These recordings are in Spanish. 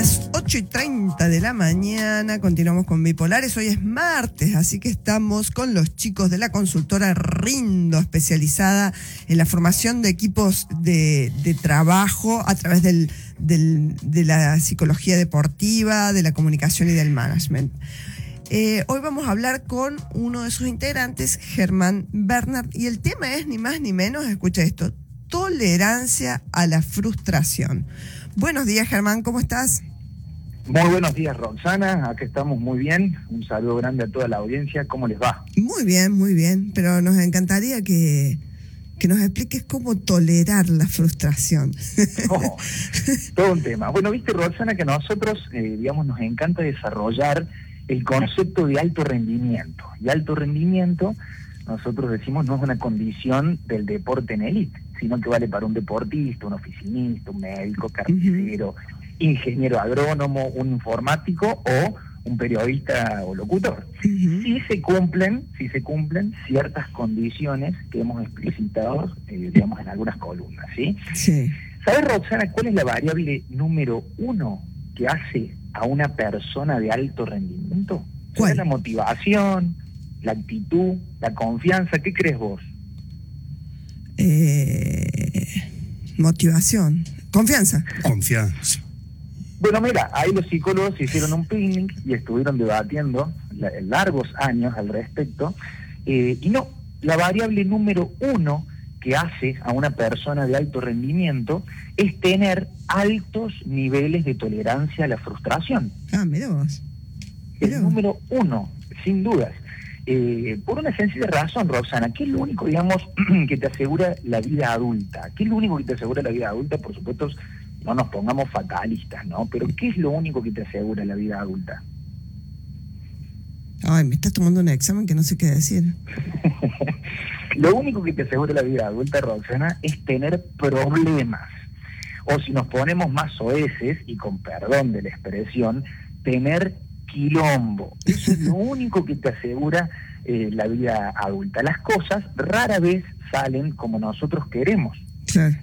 las 8 y 30 de la mañana continuamos con Bipolares. Hoy es martes, así que estamos con los chicos de la consultora Rindo, especializada en la formación de equipos de, trabajo a través del, de la psicología deportiva, de la comunicación y del management. Eh, hoy vamos a hablar con uno de sus integrantes, Germán Bernard, y el tema es ni más ni menos, escucha esto, tolerancia a la frustración. Buenos días, Germán, ¿cómo estás? Muy buenos días, Roxana. Aquí estamos muy bien. Un saludo grande a toda la audiencia. ¿Cómo les va? Muy bien, muy bien. Pero nos encantaría que, que nos expliques cómo tolerar la frustración. Oh, todo un tema. Bueno, viste, Roxana, que nosotros, eh, digamos, nos encanta desarrollar el concepto de alto rendimiento. Y alto rendimiento, nosotros decimos, no es una condición del deporte en élite sino que vale para un deportista, un oficinista, un médico, carnicero, ingeniero agrónomo, un informático o un periodista o locutor. Si se cumplen, si se cumplen ciertas condiciones que hemos explicitado, eh, digamos, en algunas columnas, ¿sí? Sí. ¿Sabes, Roxana, cuál es la variable número uno que hace a una persona de alto rendimiento? ¿Cuál? Es la motivación, la actitud, la confianza. ¿Qué crees vos? Eh, motivación, confianza. Confianza. Bueno, mira, ahí los psicólogos hicieron un picnic y estuvieron debatiendo largos años al respecto. Eh, y no, la variable número uno que hace a una persona de alto rendimiento es tener altos niveles de tolerancia a la frustración. Ah, mira vos. El número uno, sin dudas. Eh, por una sencilla razón, Roxana, ¿qué es lo único, digamos, que te asegura la vida adulta? ¿Qué es lo único que te asegura la vida adulta? Por supuesto, no nos pongamos fatalistas, ¿no? Pero ¿qué es lo único que te asegura la vida adulta? Ay, me estás tomando un examen que no sé qué decir. lo único que te asegura la vida adulta, Roxana, es tener problemas. O si nos ponemos más oeces, y con perdón de la expresión, tener quilombo. Eso es lo único que te asegura eh, la vida adulta. Las cosas rara vez salen como nosotros queremos.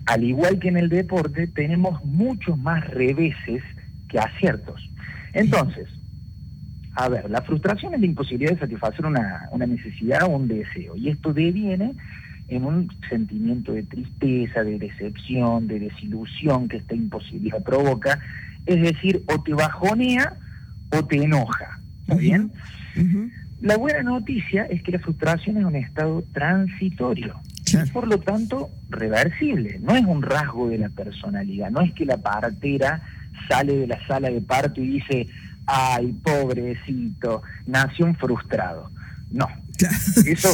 Al igual que en el deporte, tenemos muchos más reveses que aciertos. Entonces, a ver, la frustración es la imposibilidad de satisfacer una, una necesidad o un deseo. Y esto deviene en un sentimiento de tristeza, de decepción, de desilusión que esta imposibilidad provoca. Es decir, o te bajonea o te enoja. ¿Está bien? La buena noticia es que la frustración es un estado transitorio. Y por lo tanto, reversible. No es un rasgo de la personalidad. No es que la partera sale de la sala de parto y dice, ay, pobrecito, nació un frustrado. No, eso,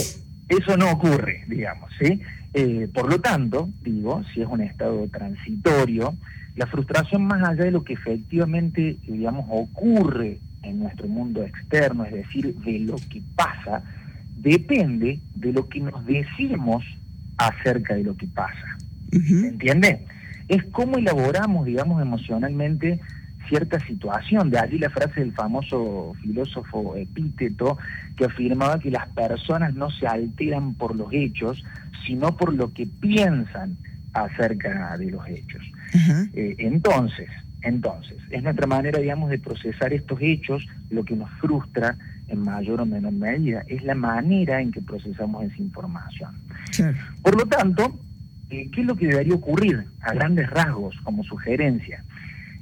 eso no ocurre, digamos, ¿sí? Eh, por lo tanto, digo, si es un estado transitorio, la frustración más allá de lo que efectivamente, digamos, ocurre en nuestro mundo externo, es decir, de lo que pasa, depende de lo que nos decimos acerca de lo que pasa. ¿Se entiende? Es cómo elaboramos, digamos, emocionalmente cierta situación. De allí la frase del famoso filósofo Epíteto que afirmaba que las personas no se alteran por los hechos, sino por lo que piensan acerca de los hechos. Eh, entonces, entonces, es nuestra manera, digamos, de procesar estos hechos lo que nos frustra en mayor o menor medida. Es la manera en que procesamos esa información. Por lo tanto, eh, ¿qué es lo que debería ocurrir a grandes rasgos como sugerencia?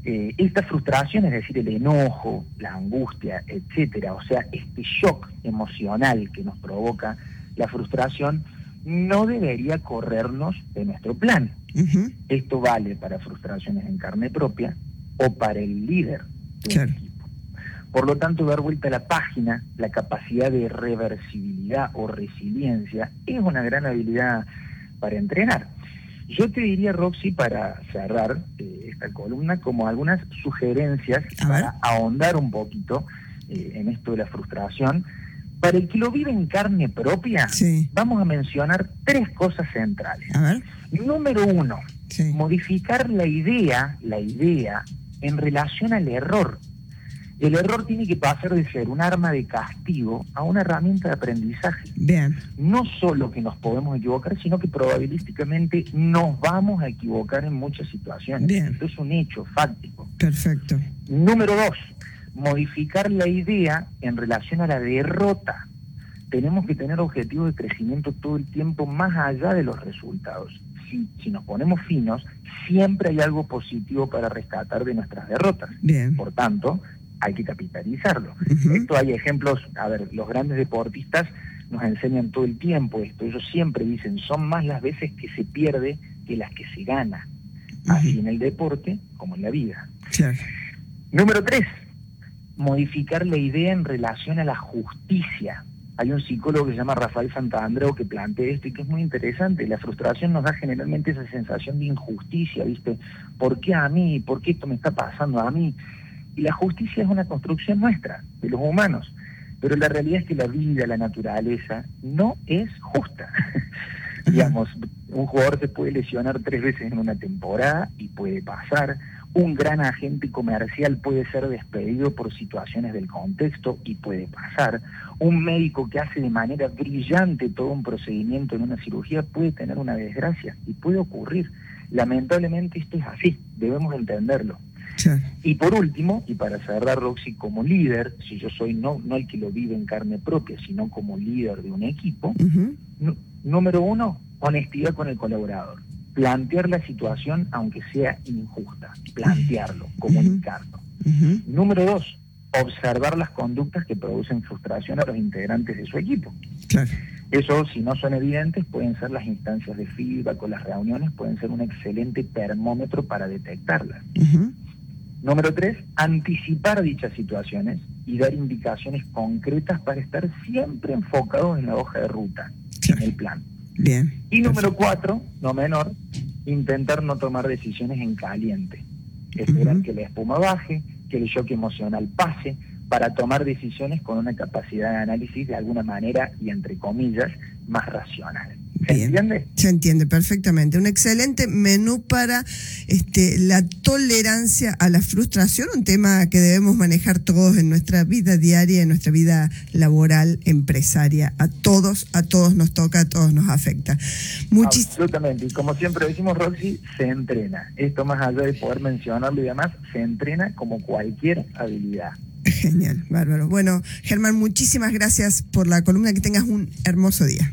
Eh, esta frustración, es decir, el enojo, la angustia, etcétera, o sea, este shock emocional que nos provoca la frustración, no debería corrernos de nuestro plan. Esto vale para frustraciones en carne propia o para el líder equipo. Por lo tanto, dar vuelta a la página, la capacidad de reversibilidad o resiliencia, es una gran habilidad para entrenar. Yo te diría, Roxy, para cerrar eh, esta columna, como algunas sugerencias para ahondar un poquito eh, en esto de la frustración, para el que lo vive en carne propia, vamos a mencionar tres cosas centrales. Número uno, modificar la idea, la idea en relación al error. El error tiene que pasar de ser un arma de castigo a una herramienta de aprendizaje. Bien. No solo que nos podemos equivocar, sino que probabilísticamente nos vamos a equivocar en muchas situaciones. Bien. Esto es un hecho fáctico. Perfecto. Número dos, modificar la idea en relación a la derrota. Tenemos que tener objetivos de crecimiento todo el tiempo más allá de los resultados. Si, si nos ponemos finos, siempre hay algo positivo para rescatar de nuestras derrotas. Bien. Por tanto, hay que capitalizarlo. Esto hay ejemplos, a ver, los grandes deportistas nos enseñan todo el tiempo esto. Ellos siempre dicen, son más las veces que se pierde que las que se gana. Así en el deporte como en la vida. Claro. Número tres, modificar la idea en relación a la justicia. Hay un psicólogo que se llama Rafael Santandreu que plantea esto y que es muy interesante. La frustración nos da generalmente esa sensación de injusticia, ¿viste? ¿Por qué a mí? ¿Por qué esto me está pasando a mí? Y la justicia es una construcción nuestra, de los humanos. Pero la realidad es que la vida, la naturaleza, no es justa. Digamos, un jugador se puede lesionar tres veces en una temporada y puede pasar. Un gran agente comercial puede ser despedido por situaciones del contexto y puede pasar. Un médico que hace de manera brillante todo un procedimiento en una cirugía puede tener una desgracia y puede ocurrir. Lamentablemente esto es así, debemos entenderlo. Claro. Y por último, y para cerrar Roxy como líder, si yo soy no, no el que lo vive en carne propia, sino como líder de un equipo, número uno, honestidad con el colaborador. Plantear la situación aunque sea injusta, plantearlo, comunicarlo. Número dos, observar las conductas que producen frustración a los integrantes de su equipo. Claro. Eso, si no son evidentes, pueden ser las instancias de feedback o las reuniones, pueden ser un excelente termómetro para detectarlas. Número tres, anticipar dichas situaciones y dar indicaciones concretas para estar siempre enfocados en la hoja de ruta, Claro. en el plan. Bien. Y número cuatro, no menor, intentar no tomar decisiones en caliente. Esperar que la espuma baje, que el shock emocional pase, para tomar decisiones con una capacidad de análisis de alguna manera y entre comillas más racional. ¿Se Bien. entiende? Se entiende perfectamente. Un excelente menú para este, la tolerancia a la frustración, un tema que debemos manejar todos en nuestra vida diaria, en nuestra vida laboral, empresaria. A todos, a todos nos toca, a todos nos afecta. Muchis Absolutamente. Y como siempre decimos, Roxy, se entrena. Esto más allá de poder mencionarlo y demás, se entrena como cualquier habilidad. Genial, bárbaro. Bueno, Germán, muchísimas gracias por la columna. Que tengas un hermoso día.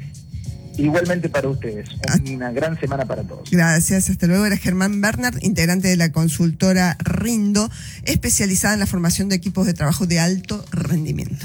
Igualmente para ustedes. Ah. Una gran semana para todos. Gracias, hasta luego. Era Germán Bernard, integrante de la consultora Rindo, especializada en la formación de equipos de trabajo de alto rendimiento.